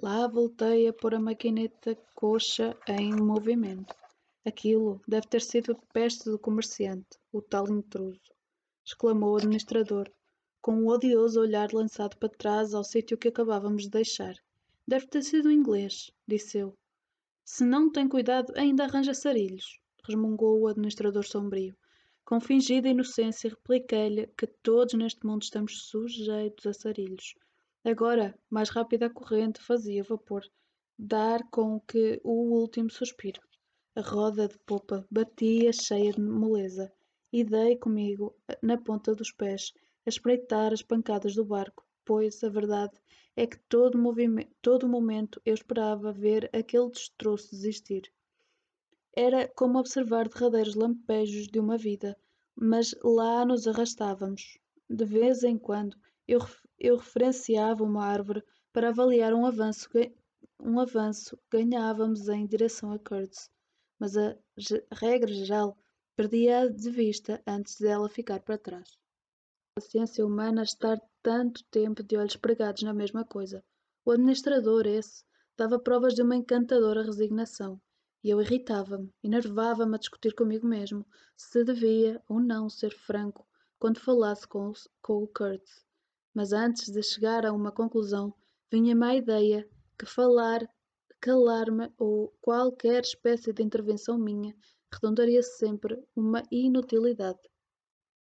Lá voltei a pôr a maquineta coxa em movimento. Aquilo deve ter sido peste do comerciante, o tal intruso, exclamou o administrador, com um odioso olhar lançado para trás ao sítio que acabávamos de deixar. Deve ter sido inglês, disse eu. Se não tem cuidado, ainda arranja sarilhos, resmungou o administrador sombrio. Com fingida inocência, repliquei-lhe que todos neste mundo estamos sujeitos a sarilhos. Agora, mais rápida a corrente fazia vapor dar com que o último suspiro. A roda de popa batia cheia de moleza e dei comigo na ponta dos pés a espreitar as pancadas do barco, pois a verdade é que todo, movimento, todo momento eu esperava ver aquele destroço desistir. Era como observar derradeiros lampejos de uma vida, mas lá nos arrastávamos. De vez em quando eu, eu referenciava uma árvore para avaliar um avanço, um avanço ganhávamos em direção a Kurtz, mas a regra geral perdia de vista antes dela ficar para trás. A ciência humana estar tanto tempo de olhos pregados na mesma coisa. O administrador, esse, dava provas de uma encantadora resignação e eu irritava-me, enervava-me a discutir comigo mesmo se devia ou não ser franco quando falasse com o, com o Kurtz. Mas antes de chegar a uma conclusão, vinha-me a ideia que falar, calar-me ou qualquer espécie de intervenção minha redondaria sempre uma inutilidade.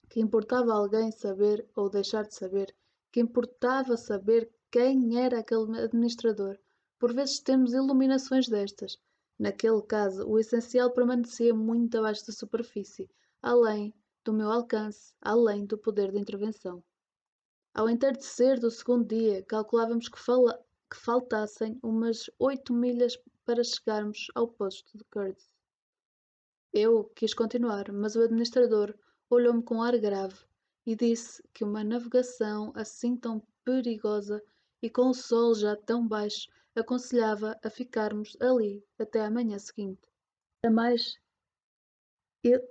Que importava alguém saber ou deixar de saber, que importava saber quem era aquele administrador. Por vezes temos iluminações destas, Naquele caso, o essencial permanecia muito abaixo da superfície, além do meu alcance, além do poder de intervenção. Ao entardecer do segundo dia, calculávamos que, fala que faltassem umas oito milhas para chegarmos ao posto de Curtis. Eu quis continuar, mas o administrador olhou-me com ar grave e disse que uma navegação assim tão perigosa e com o sol já tão baixo aconselhava a ficarmos ali até à manhã seguinte. A mais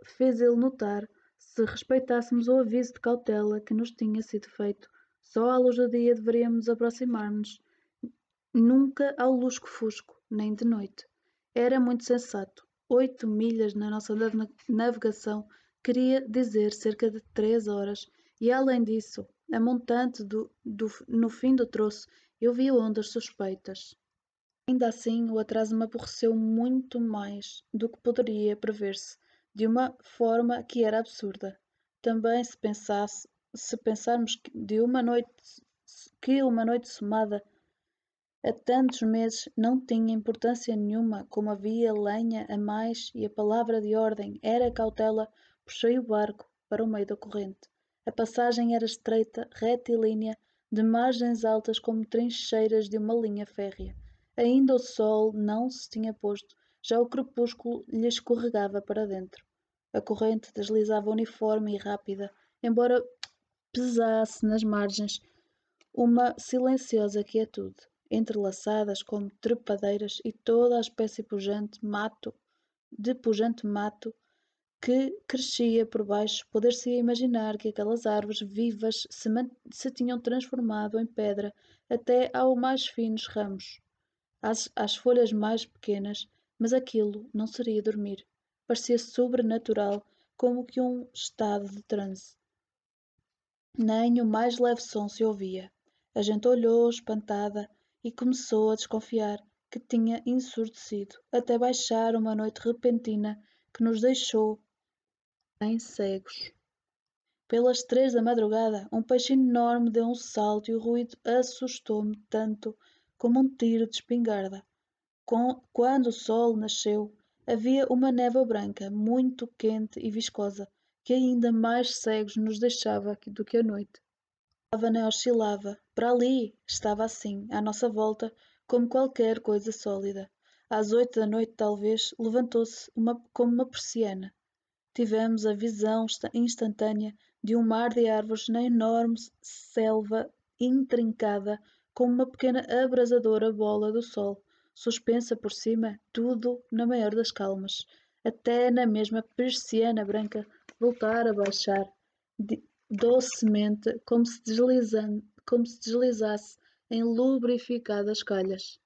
fez ele notar se respeitássemos o aviso de cautela que nos tinha sido feito. Só à luz do dia deveríamos aproximar-nos, nunca ao lusco-fusco, nem de noite. Era muito sensato. Oito milhas na nossa navegação queria dizer cerca de três horas, e além disso, a montante do, do, no fim do troço eu vi ondas suspeitas. Ainda assim, o atraso me aborreceu muito mais do que poderia prever-se, de uma forma que era absurda. Também se pensasse, se pensarmos que de uma noite que uma noite somada a tantos meses não tinha importância nenhuma, como havia lenha a mais e a palavra de ordem era cautela, puxei o barco para o meio da corrente. A passagem era estreita, retilínea, de margens altas como trincheiras de uma linha férrea. Ainda o sol não se tinha posto, já o crepúsculo lhe escorregava para dentro. A corrente deslizava uniforme e rápida, embora pesasse nas margens. Uma silenciosa quietude, entrelaçadas como trepadeiras e toda a espécie pujante mato, de pujante mato que crescia por baixo, poder-se imaginar que aquelas árvores vivas se, se, tinham transformado em pedra até ao mais finos ramos, às, às folhas mais pequenas, mas aquilo não seria dormir. Parecia sobrenatural, como que um estado de transe. Nem o mais leve som se ouvia. A gente olhou espantada e começou a desconfiar que tinha ensurdecido, até baixar uma noite repentina que nos deixou em cegos. Pelas três da madrugada, um peixe enorme deu um salto e o ruído assustou-me tanto como um tiro de espingarda. Quando o sol nasceu, havia uma névoa branca, muito quente e viscosa, que ainda mais cegos nos deixava do que a noite. A nem oscilava. Para ali estava assim, à nossa volta, como qualquer coisa sólida. Às oito da noite, talvez, levantou-se como uma persiana tivemos a visão instantânea de um mar de árvores na enorme selva intrincada como uma pequena abrasadora bola do sol, suspensa por cima, tudo na maior das calmas, até na mesma persiana branca voltar a baixar docemente como se, deslizando, como se deslizasse em lubrificadas calhas.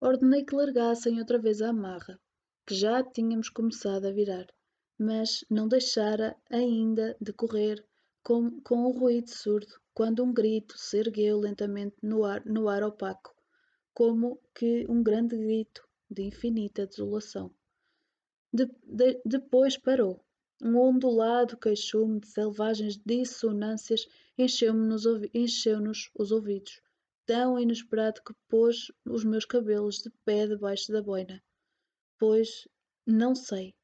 Ordenei que largassem outra vez a amarra, que já tínhamos começado a virar, mas não deixara ainda de correr com, com o ruído surdo, quando um grito se ergueu lentamente no ar, no ar opaco, como que um grande grito de infinita desolação. De, de, depois parou. Um ondulado queixume de selvagens dissonâncias encheu-nos encheu os ouvidos tão inesperado que pôs os meus cabelos de pé debaixo da boina. Pois, não sei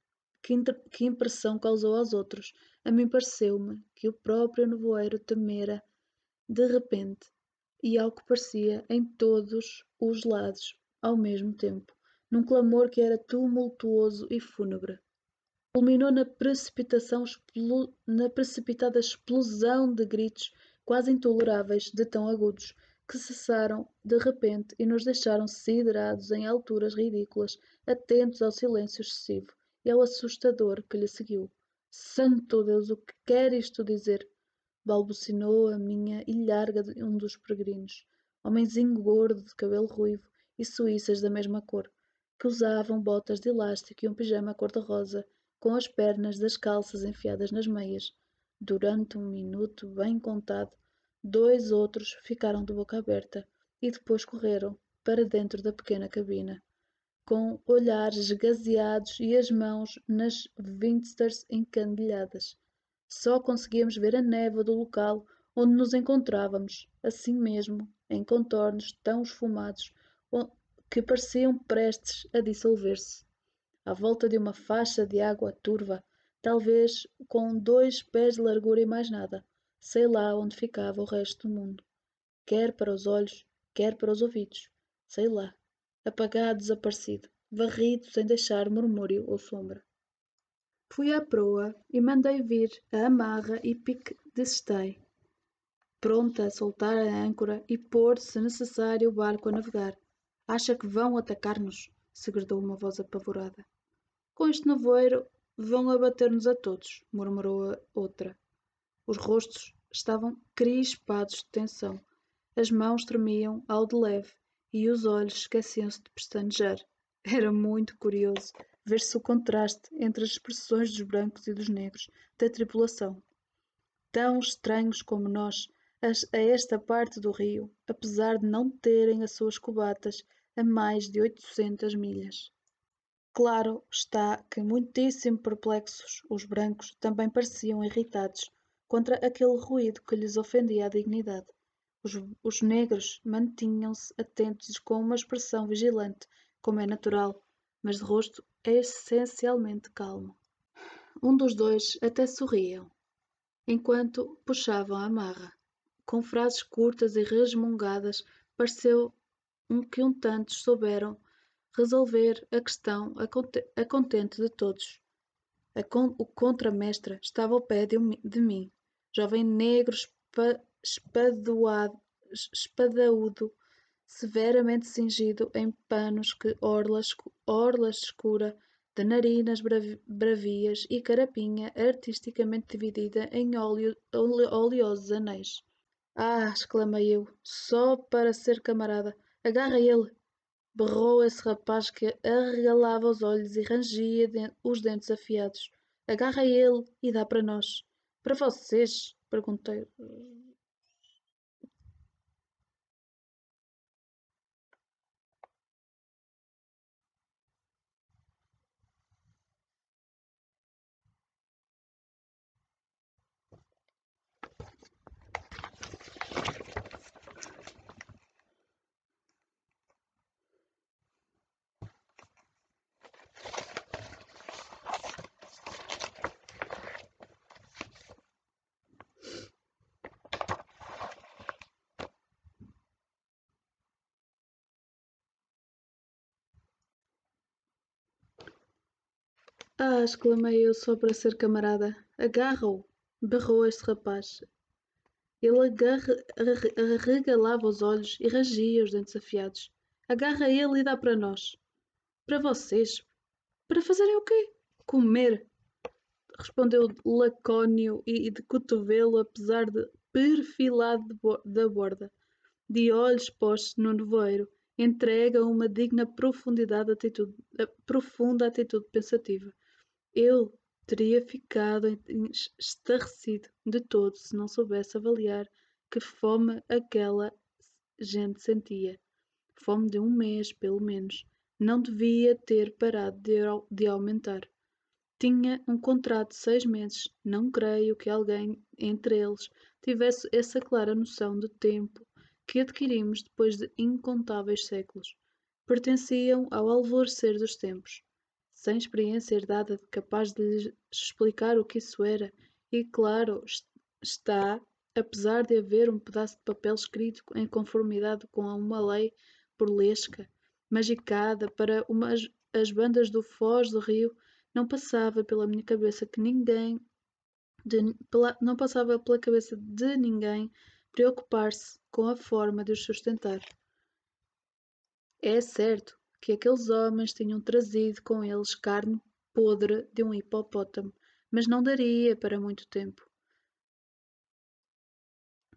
que, que impressão causou aos outros. A mim pareceu-me que o próprio nevoeiro temera de repente, e ao que parecia em todos os lados ao mesmo tempo, num clamor que era tumultuoso e fúnebre. Culminou na, precipitação, na precipitada explosão de gritos quase intoleráveis de tão agudos que cessaram de repente e nos deixaram siderados em alturas ridículas, atentos ao silêncio excessivo e ao assustador que lhe seguiu. Santo Deus, o que quer isto dizer? Balbucinou a minha ilharga de um dos peregrinos, homenzinho gordo de cabelo ruivo e suíças da mesma cor, que usavam botas de elástico e um pijama cor-de-rosa, com as pernas das calças enfiadas nas meias. Durante um minuto bem contado, Dois outros ficaram de boca aberta e depois correram para dentro da pequena cabina, com olhares esgazeados e as mãos nas Winsters encandilhadas. Só conseguíamos ver a névoa do local onde nos encontrávamos, assim mesmo, em contornos tão esfumados que pareciam prestes a dissolver-se. À volta de uma faixa de água turva, talvez com dois pés de largura e mais nada, sei lá onde ficava o resto do mundo, quer para os olhos, quer para os ouvidos, sei lá, apagado, desaparecido, varrido sem deixar murmúrio ou sombra. Fui à proa e mandei vir a amarra e pique de stay, pronta a soltar a âncora e pôr, se necessário, o barco a navegar. Acha que vão atacar-nos? segredou uma voz apavorada. Com este nevoeiro vão abater-nos a todos, murmurou a outra. Os rostos estavam crispados de tensão, as mãos tremiam ao de leve e os olhos esqueciam-se de pestanejar. Era muito curioso ver-se o contraste entre as expressões dos brancos e dos negros da tripulação. Tão estranhos como nós, a esta parte do rio, apesar de não terem as suas cubatas a mais de oitocentas milhas. Claro está que muitíssimo perplexos, os brancos também pareciam irritados contra aquele ruído que lhes ofendia a dignidade. Os, os negros mantinham-se atentos com uma expressão vigilante, como é natural, mas de rosto essencialmente calmo. Um dos dois até sorriam, enquanto puxavam a amarra. Com frases curtas e resmungadas, pareceu um que um tantos souberam resolver a questão a contente de todos. Con o contramestre estava ao pé de, de mim, jovem negro espadaúdo, severamente cingido em panos que orla, orla escura de narinas bravias e carapinha artisticamente dividida em óleo, oleosos anéis. Ah! exclamei eu, só para ser camarada. Agarra ele! Berrou esse rapaz que arregalava os olhos e rangia os dentes afiados. Agarra ele e dá para nós. Para vocês? Perguntei. Ah! exclamei eu só para ser camarada. Agarra-o! berrou este rapaz. Ele arregalava os olhos e rangia os dentes afiados. Agarra ele e dá para nós. Para vocês. Para fazerem o quê? Comer. Respondeu lacónio e de cotovelo, apesar de perfilado da borda, de olhos postos no nevoeiro entrega uma digna profundidade atitude, profunda atitude pensativa. Eu teria ficado estarrecido de todo se não soubesse avaliar que fome aquela gente sentia. Fome de um mês, pelo menos. Não devia ter parado de, de aumentar. Tinha um contrato de seis meses. Não creio que alguém entre eles tivesse essa clara noção do tempo que adquirimos depois de incontáveis séculos. Pertenciam ao alvorecer dos tempos, sem experiência herdada capaz de lhes explicar o que isso era, e claro está, apesar de haver um pedaço de papel escrito em conformidade com uma lei burlesca, magicada para umas, as bandas do Foz do Rio, não passava pela minha cabeça que ninguém de, pela, não passava pela cabeça de ninguém preocupar-se com a forma de os sustentar. É certo que aqueles homens tinham trazido com eles carne podre de um hipopótamo, mas não daria para muito tempo.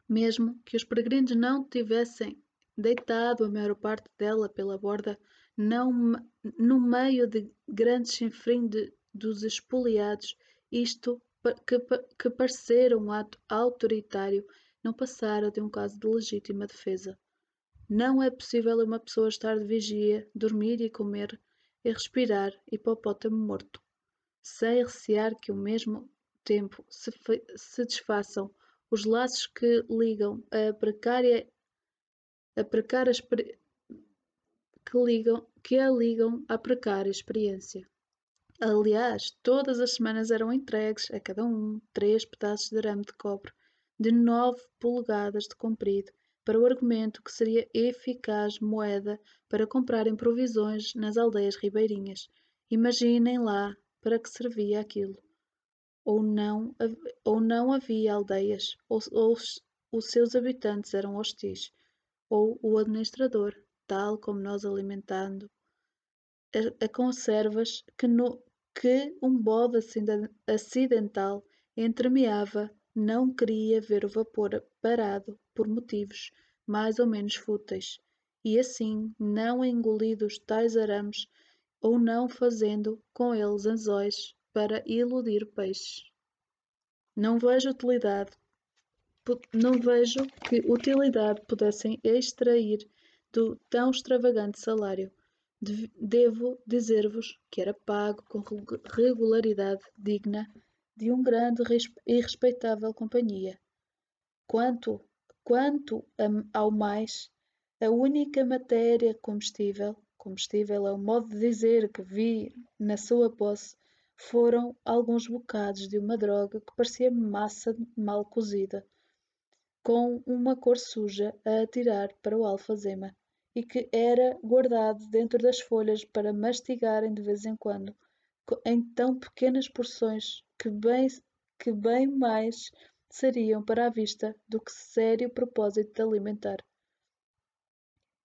Mesmo que os peregrinos não tivessem deitado a maior parte dela pela borda, não, no meio de grandes chinfrim dos espoliados, isto que, que parecera um ato autoritário não passara de um caso de legítima defesa. Não é possível uma pessoa estar de vigia, dormir e comer e respirar hipopótamo morto, sem recear que ao mesmo tempo se, se desfaçam os laços que ligam a precária a precária que ligam que a ligam à precária experiência. Aliás, todas as semanas eram entregues a cada um três pedaços de arame de cobre de nove polegadas de comprido para o argumento que seria eficaz moeda para comprarem provisões nas aldeias ribeirinhas. Imaginem lá para que servia aquilo. Ou não, ou não havia aldeias, ou, ou os seus habitantes eram hostis, ou o administrador, tal como nós alimentando a, a conservas que, no, que um bode acidental entremeava não queria ver o vapor parado por motivos mais ou menos fúteis, e assim não engolidos tais arames ou não fazendo com eles anzóis para iludir peixes. Não vejo utilidade não vejo que utilidade pudessem extrair do tão extravagante salário. Devo dizer-vos que era pago com regularidade digna de um grande e respeitável companhia. Quanto, quanto ao mais, a única matéria comestível, comestível é o modo de dizer que vi na sua posse, foram alguns bocados de uma droga que parecia massa mal cozida, com uma cor suja a atirar para o alfazema e que era guardado dentro das folhas para mastigarem de vez em quando, em tão pequenas porções que bem, que bem mais seriam para a vista do que sério propósito de alimentar.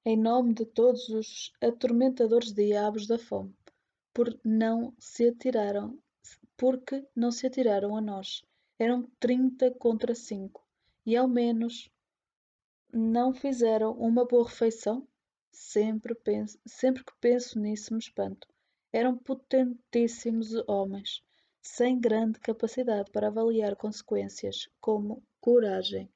Em nome de todos os atormentadores diabos da fome, por não se atiraram, porque não se atiraram a nós. Eram trinta contra cinco, e ao menos não fizeram uma boa refeição? Sempre, penso, sempre que penso nisso me espanto. Eram potentíssimos homens, sem grande capacidade para avaliar consequências, como coragem,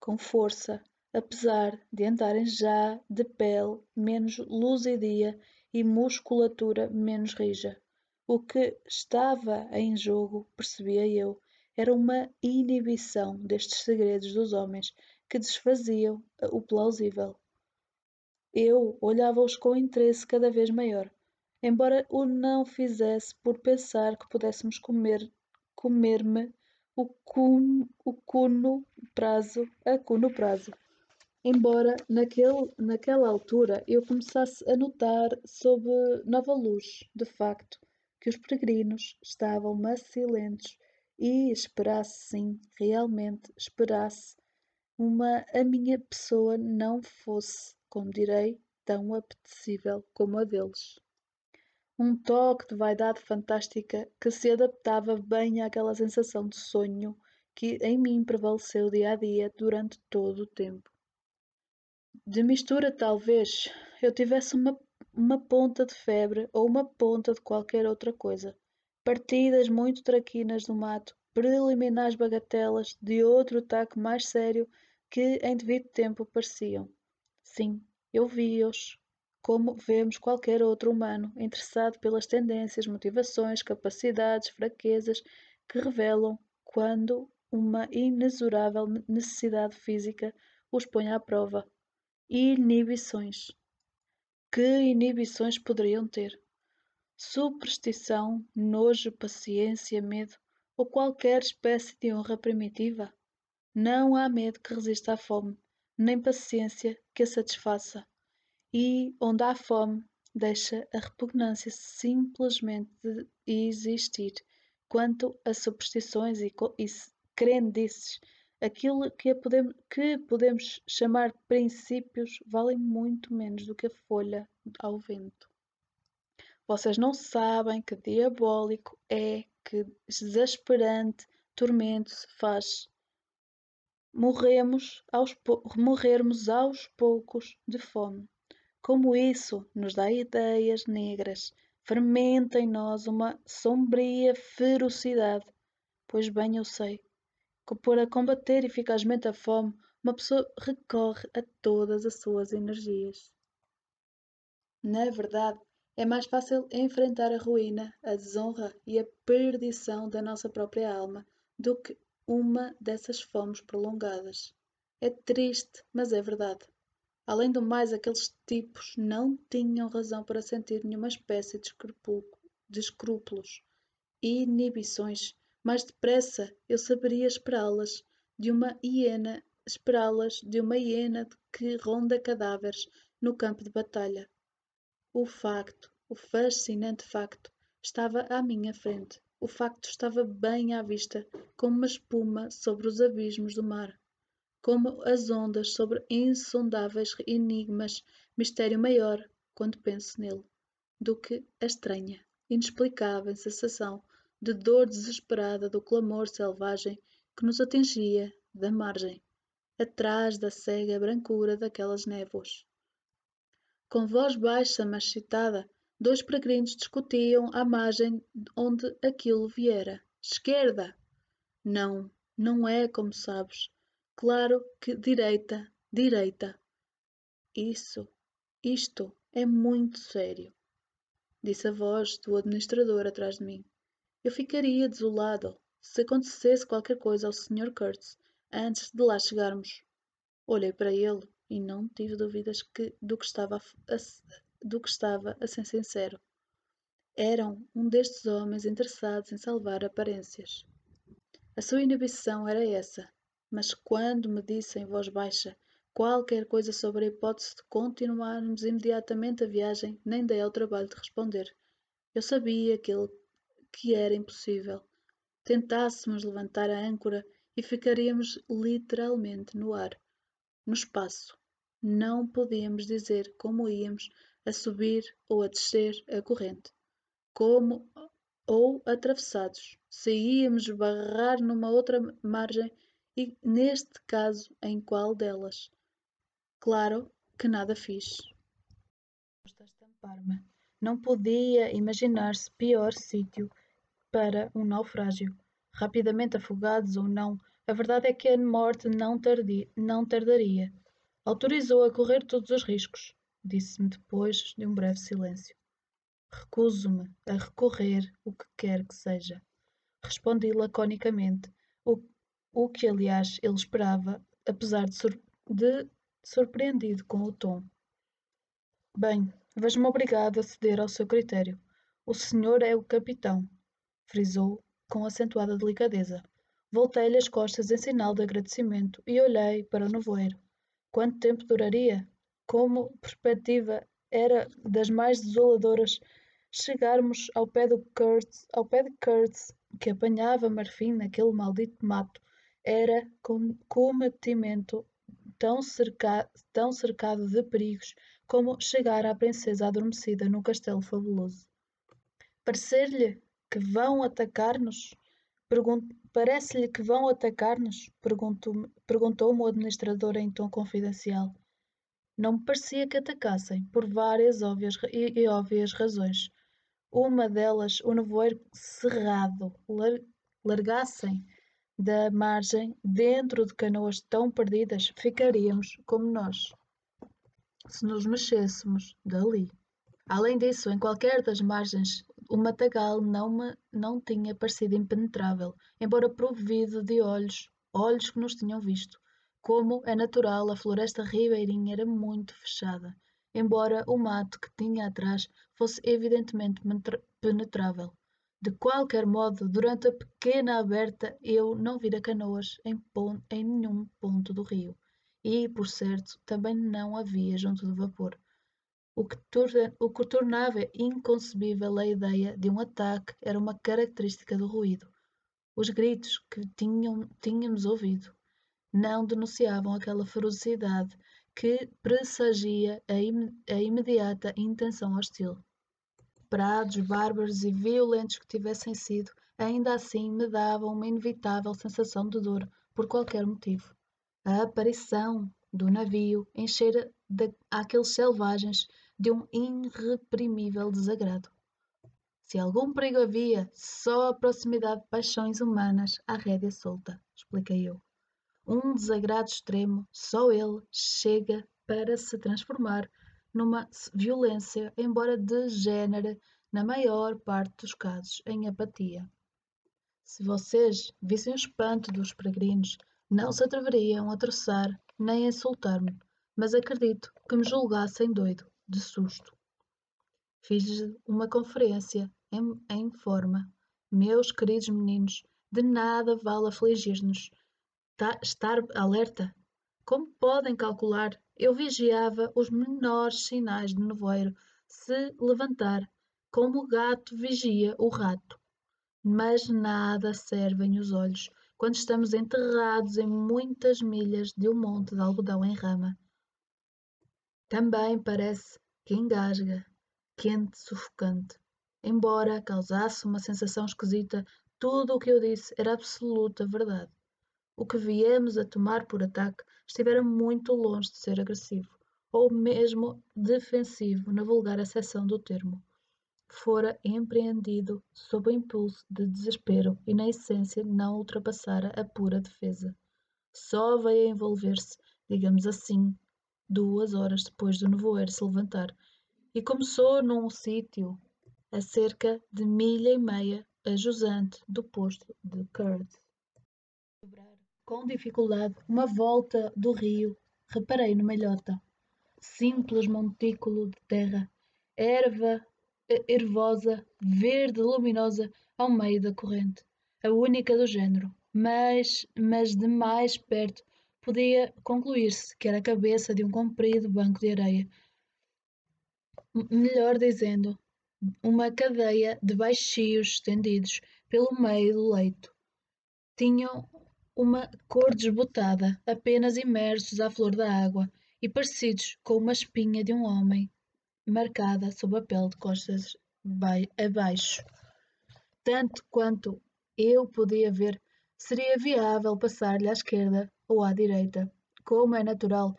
com força, apesar de andarem já de pele menos luzidia e musculatura menos rija. O que estava em jogo, percebia eu, era uma inibição destes segredos dos homens que desfaziam o plausível. Eu olhava-os com interesse cada vez maior, embora o não fizesse por pensar que pudéssemos comer comer-me o, cun, o cuno prazo, a cuno prazo. Embora naquele, naquela altura eu começasse a notar sob nova luz, de facto, que os peregrinos estavam macilentos e esperasse sim, realmente esperasse, uma a minha pessoa não fosse como direi, tão apetecível como a deles. Um toque de vaidade fantástica que se adaptava bem àquela sensação de sonho que em mim prevaleceu dia a dia durante todo o tempo. De mistura, talvez, eu tivesse uma, uma ponta de febre ou uma ponta de qualquer outra coisa. Partidas muito traquinas do mato, preliminares bagatelas de outro ataque mais sério que em devido tempo pareciam. Sim, eu vi-os, como vemos qualquer outro humano interessado pelas tendências, motivações, capacidades, fraquezas que revelam quando uma inexorável necessidade física os põe à prova. Inibições. Que inibições poderiam ter? Superstição, nojo, paciência, medo ou qualquer espécie de honra primitiva? Não há medo que resista à fome, nem paciência que a satisfaça. E onde há fome, deixa a repugnância simplesmente de existir quanto a superstições e, e crendices. Aquilo que, podemos, que podemos chamar princípios valem muito menos do que a folha ao vento. Vocês não sabem que diabólico é, que desesperante tormento se faz morremos aos morrermos aos poucos de fome. Como isso nos dá ideias negras, fermenta em nós uma sombria ferocidade. Pois bem eu sei que para combater eficazmente a fome, uma pessoa recorre a todas as suas energias. Na verdade, é mais fácil enfrentar a ruína, a desonra e a perdição da nossa própria alma do que uma dessas fomes prolongadas. É triste, mas é verdade. Além do mais, aqueles tipos não tinham razão para sentir nenhuma espécie de, escrúpulos e inibições. Mais depressa eu saberia esperá-las de uma hiena, esperá-las de uma hiena que ronda cadáveres no campo de batalha. O facto, o fascinante facto, estava à minha frente. O facto estava bem à vista, como uma espuma sobre os abismos do mar como as ondas sobre insondáveis enigmas, mistério maior, quando penso nele, do que a estranha, inexplicável sensação de dor desesperada do clamor selvagem que nos atingia da margem, atrás da cega brancura daquelas névoas. Com voz baixa, mas excitada, dois peregrinos discutiam à margem onde aquilo viera. Esquerda! Não, não é como sabes. Claro que direita, direita. Isso, isto é muito sério, disse a voz do administrador atrás de mim. Eu ficaria desolado se acontecesse qualquer coisa ao Sr. Kurtz antes de lá chegarmos. Olhei para ele e não tive dúvidas que, do, que estava a, do que estava a ser sincero. Eram um destes homens interessados em salvar aparências. A sua inibição era essa, mas quando me disse em voz baixa qualquer coisa sobre a hipótese de continuarmos imediatamente a viagem, nem dei ao trabalho de responder. Eu sabia que, ele, que era impossível. Tentássemos levantar a âncora e ficaríamos literalmente no ar, no espaço. Não podíamos dizer como íamos a subir ou a descer a corrente, como ou atravessados. Se íamos barrar numa outra margem e, neste caso, em qual delas? Claro que nada fiz. Não podia imaginar-se pior sítio para um naufrágio. Rapidamente afogados ou não, a verdade é que a morte não, tardi, não tardaria. Autorizou a correr todos os riscos, disse-me depois de um breve silêncio. Recuso-me a recorrer o que quer que seja. Respondi laconicamente, o o que aliás ele esperava, apesar de, sur de surpreendido com o tom. Bem, vejo-me obrigado a ceder ao seu critério. O senhor é o capitão, frisou com acentuada delicadeza. Voltei-lhe as costas em sinal de agradecimento e olhei para o nevoeiro. Quanto tempo duraria? Como perspectiva era das mais desoladoras chegarmos ao pé do Kurtz, ao pé de Kurtz, que apanhava marfim naquele maldito mato era cometimento tão, cerca, tão cercado de perigos como chegar à princesa adormecida no castelo fabuloso. Parecer-lhe que vão atacar-nos? Parece-lhe que vão atacar-nos? Perguntou-me o administrador em tom confidencial. Não me parecia que atacassem, por várias óbvias e, e óbvias razões. Uma delas, o nevoeiro cerrado, lar, largassem da margem, dentro de canoas tão perdidas, ficaríamos como nós, se nos mexêssemos dali. Além disso, em qualquer das margens, o matagal não me não tinha parecido impenetrável, embora provido de olhos, olhos que nos tinham visto. Como é natural, a floresta ribeirinha era muito fechada, embora o mato que tinha atrás fosse evidentemente penetrável. De qualquer modo, durante a pequena aberta, eu não vira canoas em, em nenhum ponto do rio, e, por certo, também não havia junto do vapor o que, o que tornava inconcebível a ideia de um ataque era uma característica do ruído. Os gritos que tinham, tínhamos ouvido não denunciavam aquela ferocidade que pressagia a, im, a imediata intenção hostil. Prados bárbaros e violentos que tivessem sido, ainda assim me davam uma inevitável sensação de dor por qualquer motivo. A aparição do navio enchera aqueles selvagens de um irreprimível desagrado. Se algum perigo havia, só a proximidade de paixões humanas à rédea solta, expliquei eu. Um desagrado extremo, só ele chega para se transformar numa violência, embora degenere na maior parte dos casos em apatia. Se vocês vissem o espanto dos peregrinos, não se atreveriam a troçar nem a insultar-me, mas acredito que me julgassem doido de susto. Fiz-lhe uma conferência em, em forma. Meus queridos meninos, de nada vale afligir-nos. Estar alerta. Como podem calcular, eu vigiava os menores sinais de nevoeiro se levantar, como o gato vigia o rato. Mas nada servem os olhos quando estamos enterrados em muitas milhas de um monte de algodão em rama. Também parece que engasga, quente, sufocante. Embora causasse uma sensação esquisita, tudo o que eu disse era absoluta verdade. O que viemos a tomar por ataque estivera muito longe de ser agressivo, ou mesmo defensivo, na vulgar acessão do termo. Fora empreendido sob o impulso de desespero e, na essência, não ultrapassara a pura defesa. Só veio a envolver-se, digamos assim, duas horas depois do nevoeiro se levantar, e começou num sítio a cerca de milha e meia a jusante do posto de Curd. Com dificuldade, uma volta do rio, reparei numa ilhota. Simples montículo de terra, erva ervosa, verde luminosa ao meio da corrente, a única do género, mas, mas de mais perto podia concluir-se que era a cabeça de um comprido banco de areia. Melhor dizendo, uma cadeia de baixios estendidos pelo meio do leito. Tinham uma cor desbotada, apenas imersos à flor da água e parecidos com uma espinha de um homem marcada sob a pele de costas abaixo. Tanto quanto eu podia ver, seria viável passar-lhe à esquerda ou à direita. Como é natural,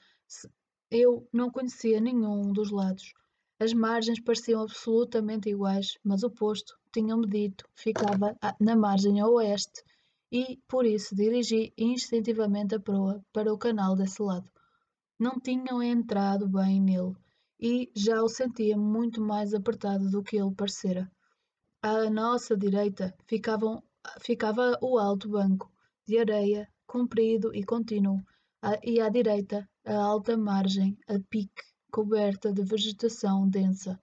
eu não conhecia nenhum dos lados. As margens pareciam absolutamente iguais, mas o posto, tinham-me dito, ficava na margem oeste e, por isso, dirigi instintivamente a proa para o canal desse lado. Não tinham entrado bem nele e já o sentia muito mais apertado do que ele parecera. À nossa direita ficavam, ficava o alto banco de areia comprido e contínuo, e à direita a alta margem a pique, coberta de vegetação densa.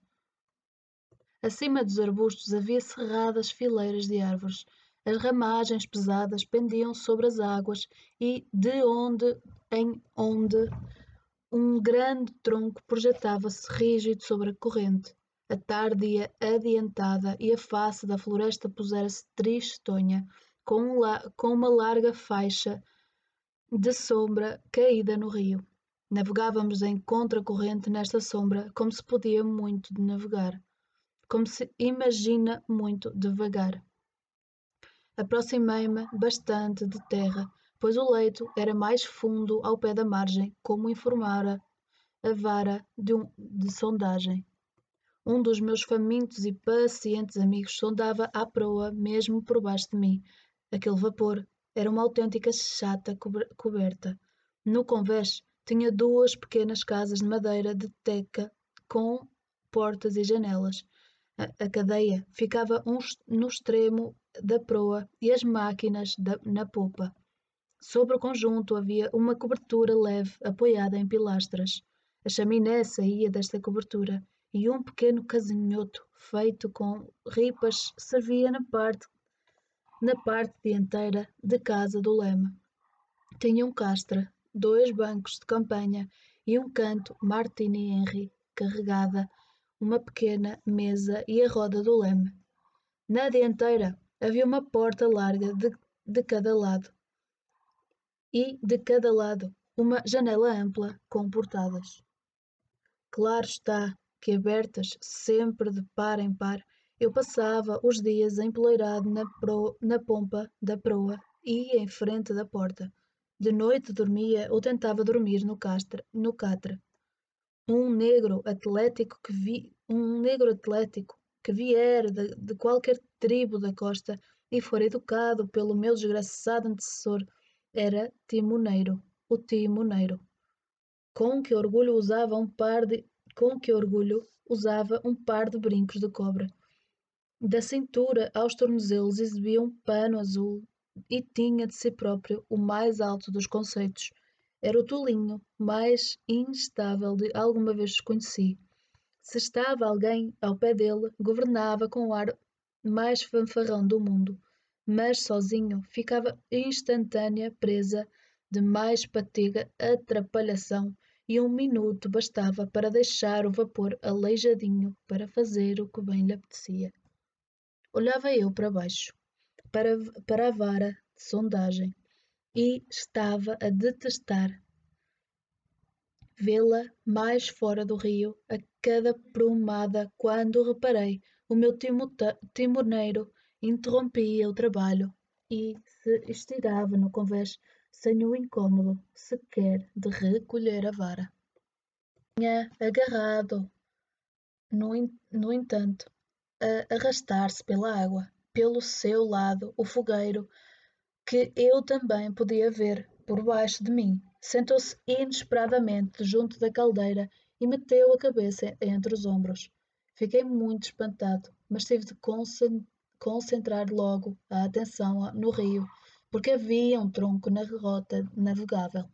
Acima dos arbustos havia cerradas fileiras de árvores. As ramagens pesadas pendiam sobre as águas e de onde em onde um grande tronco projetava-se rígido sobre a corrente. A tarde ia adiantada e a face da floresta pusera-se tristonha, com, um com uma larga faixa de sombra caída no rio. Navegávamos em contracorrente nesta sombra, como se podia muito de navegar, como se imagina muito devagar. Aproximei-me bastante de terra, pois o leito era mais fundo ao pé da margem, como informara a vara de, um, de sondagem. Um dos meus famintos e pacientes amigos sondava à proa mesmo por baixo de mim. Aquele vapor era uma autêntica chata coberta. No convés tinha duas pequenas casas de madeira de teca com portas e janelas. A, cadeia ficava um, no extremo da proa e as máquinas da, na popa. Sobre o conjunto havia uma cobertura leve apoiada em pilastras. A chaminé saía desta cobertura e um pequeno casinhoto feito com ripas servia na parte na parte dianteira da casa do leme. Tinha um castra, dois bancos de campanha e um canto Martini Henry carregada, uma pequena mesa e a roda do leme. Na dianteira havia uma porta larga de, de cada lado e de cada lado uma janela ampla com portadas. Claro está que abertas sempre de par em par, eu passava os dias empoleirado na, pro, na pompa da proa e em frente da porta. De noite dormia ou tentava dormir no, castra, no catre. Um negro atlético que vi, um negro atlético que vier de, de qualquer tribo da costa e for educado pelo meu desgraçado antecessor, era timoneiro, o timoneiro. Com que orgulho usava um par de, com que orgulho usava um par de brincos de cobre. Da cintura aos tornozelos exibia um pano azul e tinha de si próprio o mais alto dos conceitos. Era o tolinho mais instável de alguma vez conheci. Se estava alguém ao pé dele, governava com o ar mais fanfarrão do mundo, mas sozinho ficava instantânea presa de mais patiga atrapalhação e um minuto bastava para deixar o vapor aleijadinho para fazer o que bem lhe apetecia. Olhava eu para baixo, para, para a vara de sondagem, e estava a detestar vê-la mais fora do rio a cada prumada quando reparei o meu timoneiro interrompia o trabalho e se estirava no convés sem o incômodo sequer de recolher a vara. Tinha agarrado, no, no entanto, a arrastar-se pela água, pelo seu lado o fogueiro, que eu também podia ver por baixo de mim, sentou-se inesperadamente junto da caldeira e meteu a cabeça entre os ombros. Fiquei muito espantado, mas tive de concentrar logo a atenção no rio, porque havia um tronco na rota navegável.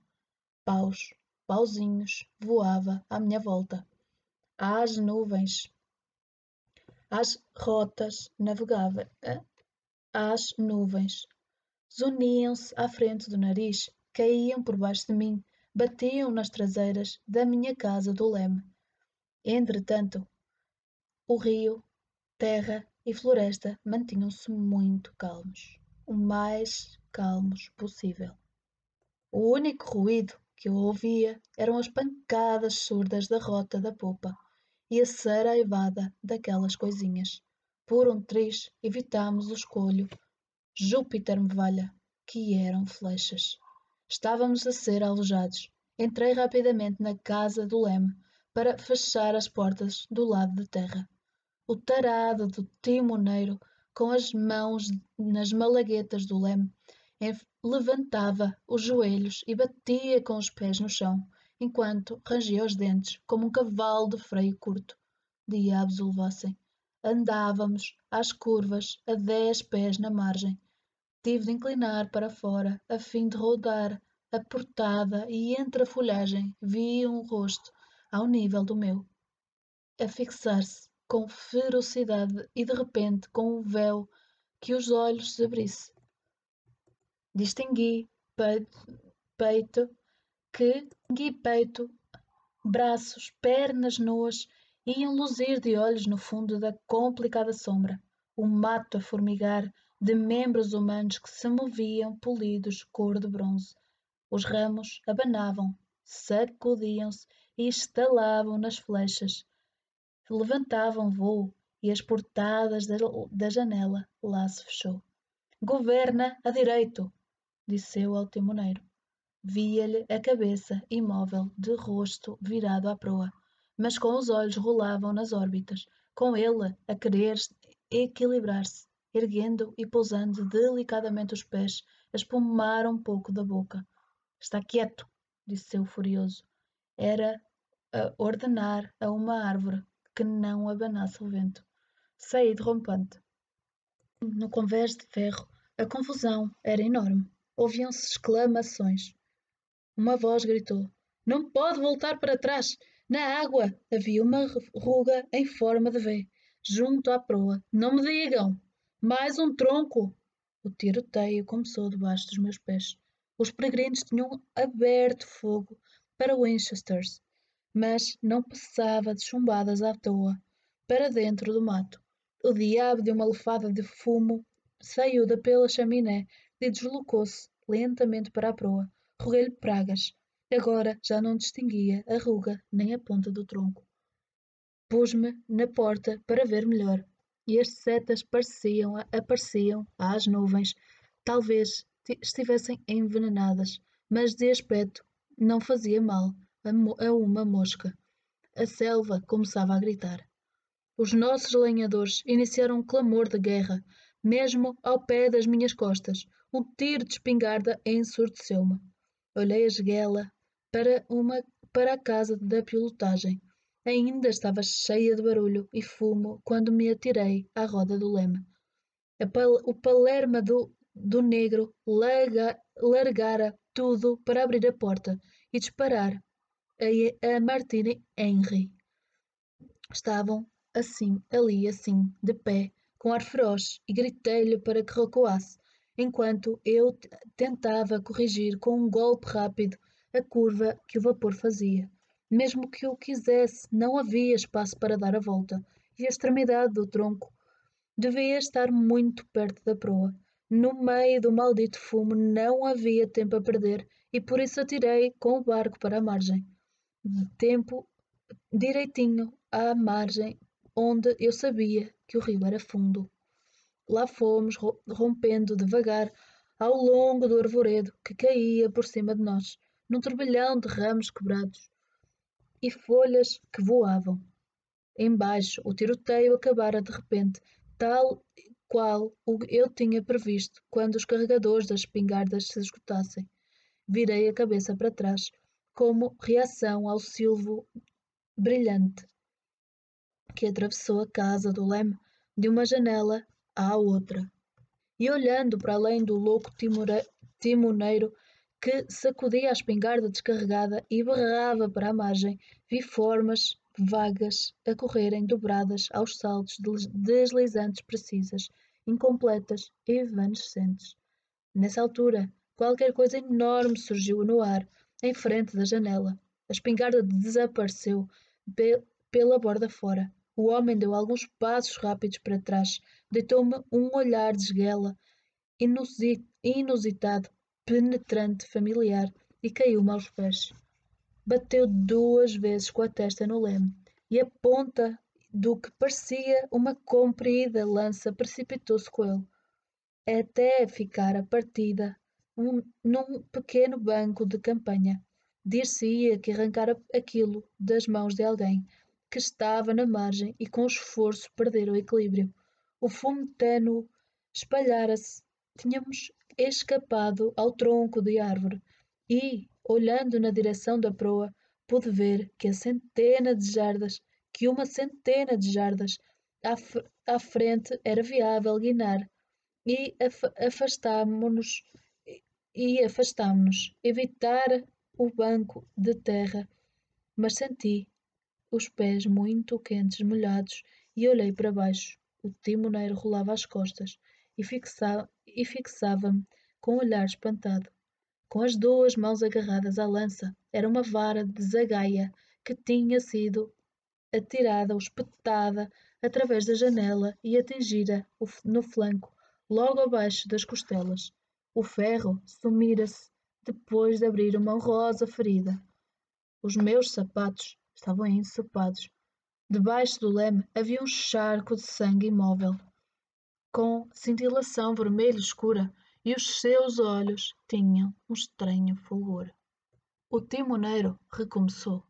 Paus, pauzinhos, voava à minha volta. Às nuvens, às rotas navegáveis, às nuvens. Zuniam-se à frente do nariz, caíam por baixo de mim, batiam nas traseiras da minha casa do leme. Entretanto, o rio, terra e floresta mantinham-se muito calmos, o mais calmos possível. O único ruído que eu ouvia eram as pancadas surdas da rota da popa e a saraivada daquelas coisinhas. Por um triz evitámos o escolho. Júpiter me valha, que eram flechas. Estávamos a ser alojados. Entrei rapidamente na casa do leme para fechar as portas do lado de terra. O tarado do timoneiro, com as mãos nas malaguetas do leme, levantava os joelhos e batia com os pés no chão, enquanto rangia os dentes como um cavalo de freio curto. Diabos o levassem. Andávamos às curvas a dez pés na margem. Tive de inclinar para fora a fim de rodar a portada e entre a folhagem vi um rosto ao nível do meu, a fixar-se com ferocidade e de repente com um véu que os olhos se abrisse. Distingui peito, que distingui peito, braços, pernas nuas iam luzir de olhos no fundo da complicada sombra, o mato a formigar de membros humanos que se moviam polidos cor de bronze. Os ramos abanavam, sacudiam-se e estalavam nas flechas. Levantavam voo e as portadas da, da janela lá se fechou. Governa a direito, disse eu ao timoneiro. Via-lhe a cabeça imóvel, de rosto virado à proa, mas com os olhos rolavam nas órbitas, com ele a querer equilibrar-se, erguendo e pousando delicadamente os pés, a espumar um pouco da boca. Está quieto, disse eu furioso. Era a ordenar a uma árvore que não abanasse o vento. Saí derrompante. No convés de ferro, a confusão era enorme. Ouviam-se exclamações. Uma voz gritou: Não pode voltar para trás! Na água havia uma ruga em forma de V, junto à proa. Não me digam! Mais um tronco! O tiroteio começou debaixo dos meus pés. Os peregrinos tinham aberto fogo para Winchesters, mas não passava de chumbadas à toa para dentro do mato. O diabo de uma lefada de fumo saiu da pela chaminé e deslocou-se lentamente para a proa. Roguei-lhe pragas. Agora já não distinguia a ruga nem a ponta do tronco. Pus-me na porta para ver melhor e as setas pareciam, apareciam às nuvens. Talvez estivessem envenenadas, mas de aspecto não fazia mal a, uma mosca. A selva começava a gritar. Os nossos lenhadores iniciaram um clamor de guerra, mesmo ao pé das minhas costas. Um tiro de espingarda ensurdeceu-me. Olhei a esguela para, uma, para a casa da pilotagem. Ainda estava cheia de barulho e fumo quando me atirei à roda do leme. Pal o palerma do, do negro larga, largara tudo para abrir a porta e disparar a, a Henry. Estavam assim, ali, assim, de pé, com ar feroz, e gritei-lhe para que recuasse, enquanto eu tentava corrigir com um golpe rápido a curva que o vapor fazia. Mesmo que eu quisesse, não havia espaço para dar a volta, e a extremidade do tronco devia estar muito perto da proa. No meio do maldito fumo não havia tempo a perder e por isso atirei com o barco para a margem. Tempo direitinho à margem onde eu sabia que o rio era fundo. Lá fomos rompendo devagar ao longo do arvoredo que caía por cima de nós, num turbilhão de ramos quebrados e folhas que voavam. Embaixo, o tiroteio acabara de repente, tal qual eu tinha previsto quando os carregadores das espingardas se esgotassem. Virei a cabeça para trás, como reação ao silvo brilhante que atravessou a casa do Leme de uma janela à outra. E olhando para além do louco timoneiro que sacudia a espingarda descarregada e berrava para a margem, vi formas vagas a correrem dobradas aos saltos deslizantes precisas, incompletas e evanescentes. Nessa altura, qualquer coisa enorme surgiu no ar, em frente da janela. A espingarda desapareceu pe pela borda fora. O homem deu alguns passos rápidos para trás, deitou-me um olhar de esguela, inusitado, penetrante, familiar, e caiu-me aos pés. Bateu duas vezes com a testa no leme, e a ponta do que parecia uma comprida lança precipitou-se com ele, até ficar a partida um, num pequeno banco de campanha. Dir-se-ia que arrancara aquilo das mãos de alguém que estava na margem e com esforço perdera o equilíbrio. O fumo tênue espalhara-se. Tínhamos escapado ao tronco de árvore e, olhando na direção da proa, pude ver que a centena de jardas, que uma centena de jardas à, à frente era viável guinar e af afastámo-nos e afastámo-nos, evitar o banco de terra, mas senti os pés muito quentes, molhados, e olhei para baixo. O timoneiro rolava as costas e, fixa e fixava-me com um olhar espantado. Com as duas mãos agarradas à lança, era uma vara de zagaia que tinha sido atirada ou espetada através da janela e atingira no flanco, logo abaixo das costelas. O ferro sumira-se depois de abrir uma honrosa ferida. Os meus sapatos estavam ensopados. Debaixo do leme havia um charco de sangue imóvel, com cintilação vermelha escura, e os seus olhos tinham um estranho fulgor. O timoneiro recomeçou.